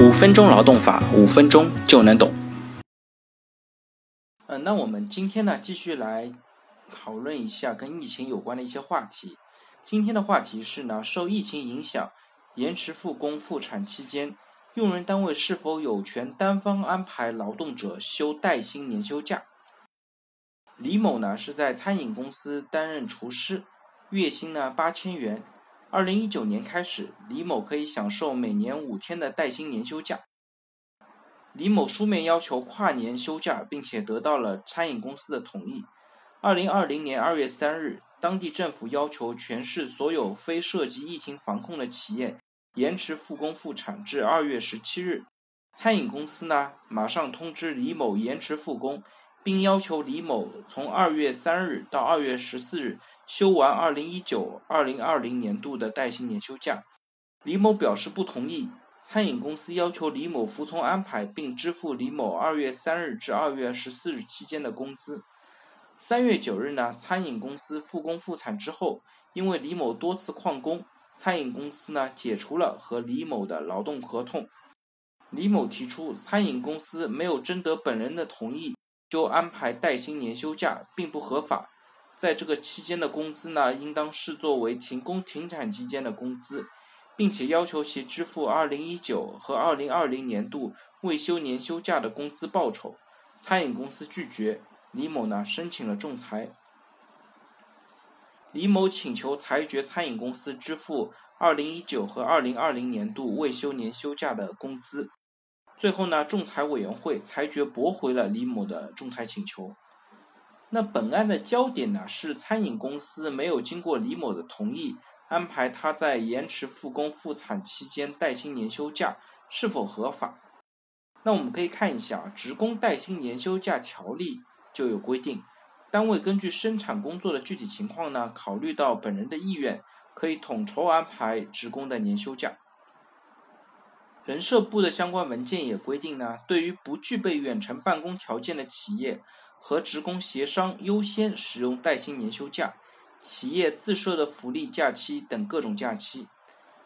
五分钟劳动法，五分钟就能懂。嗯，那我们今天呢，继续来讨论一下跟疫情有关的一些话题。今天的话题是呢，受疫情影响，延迟复工复产期间，用人单位是否有权单方安排劳动者休带薪年休假？李某呢是在餐饮公司担任厨师，月薪呢八千元。二零一九年开始，李某可以享受每年五天的带薪年休假。李某书面要求跨年休假，并且得到了餐饮公司的同意。二零二零年二月三日，当地政府要求全市所有非涉及疫情防控的企业延迟复工复产至二月十七日。餐饮公司呢，马上通知李某延迟复工。并要求李某从二月三日到二月十四日休完二零一九二零二零年度的带薪年休假。李某表示不同意，餐饮公司要求李某服从安排，并支付李某二月三日至二月十四日期间的工资。三月九日呢，餐饮公司复工复产之后，因为李某多次旷工，餐饮公司呢解除了和李某的劳动合同。李某提出，餐饮公司没有征得本人的同意。就安排带薪年休假并不合法，在这个期间的工资呢，应当视作为停工停产期间的工资，并且要求其支付二零一九和二零二零年度未休年休假的工资报酬。餐饮公司拒绝，李某呢申请了仲裁。李某请求裁决餐饮公司支付二零一九和二零二零年度未休年休假的工资。最后呢，仲裁委员会裁决驳回了李某的仲裁请求。那本案的焦点呢是餐饮公司没有经过李某的同意安排他在延迟复工复产期间带薪年休假是否合法？那我们可以看一下《职工带薪年休假条例》就有规定，单位根据生产工作的具体情况呢，考虑到本人的意愿，可以统筹安排职工的年休假。人社部的相关文件也规定呢，对于不具备远程办公条件的企业和职工协商优先使用带薪年休假、企业自设的福利假期等各种假期。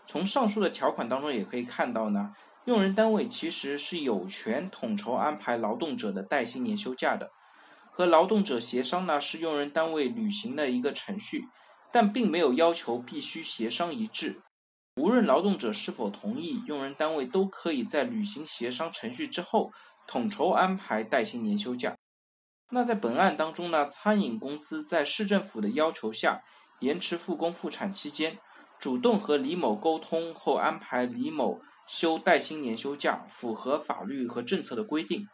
从上述的条款当中也可以看到呢，用人单位其实是有权统筹安排劳动者的带薪年休假的。和劳动者协商呢，是用人单位履行的一个程序，但并没有要求必须协商一致。无论劳动者是否同意，用人单位都可以在履行协商程序之后，统筹安排带薪年休假。那在本案当中呢，餐饮公司在市政府的要求下，延迟复工复产期间，主动和李某沟通后安排李某休带薪年休假，符合法律和政策的规定，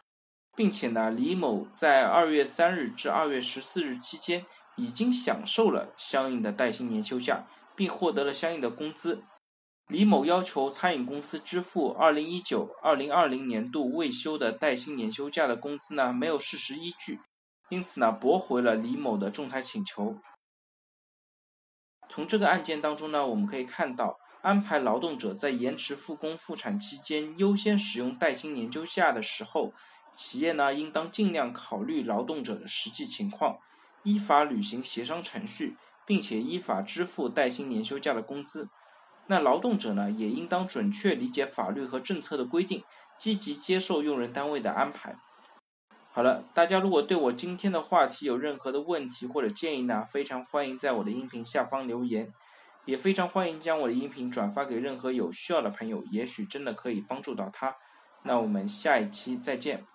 并且呢，李某在二月三日至二月十四日期间已经享受了相应的带薪年休假，并获得了相应的工资。李某要求餐饮公司支付二零一九、二零二零年度未休的带薪年休假的工资呢，没有事实依据，因此呢，驳回了李某的仲裁请求。从这个案件当中呢，我们可以看到，安排劳动者在延迟复工复产期间优先使用带薪年休假的时候，企业呢应当尽量考虑劳动者的实际情况，依法履行协商程序，并且依法支付带薪年休假的工资。那劳动者呢，也应当准确理解法律和政策的规定，积极接受用人单位的安排。好了，大家如果对我今天的话题有任何的问题或者建议呢，非常欢迎在我的音频下方留言，也非常欢迎将我的音频转发给任何有需要的朋友，也许真的可以帮助到他。那我们下一期再见。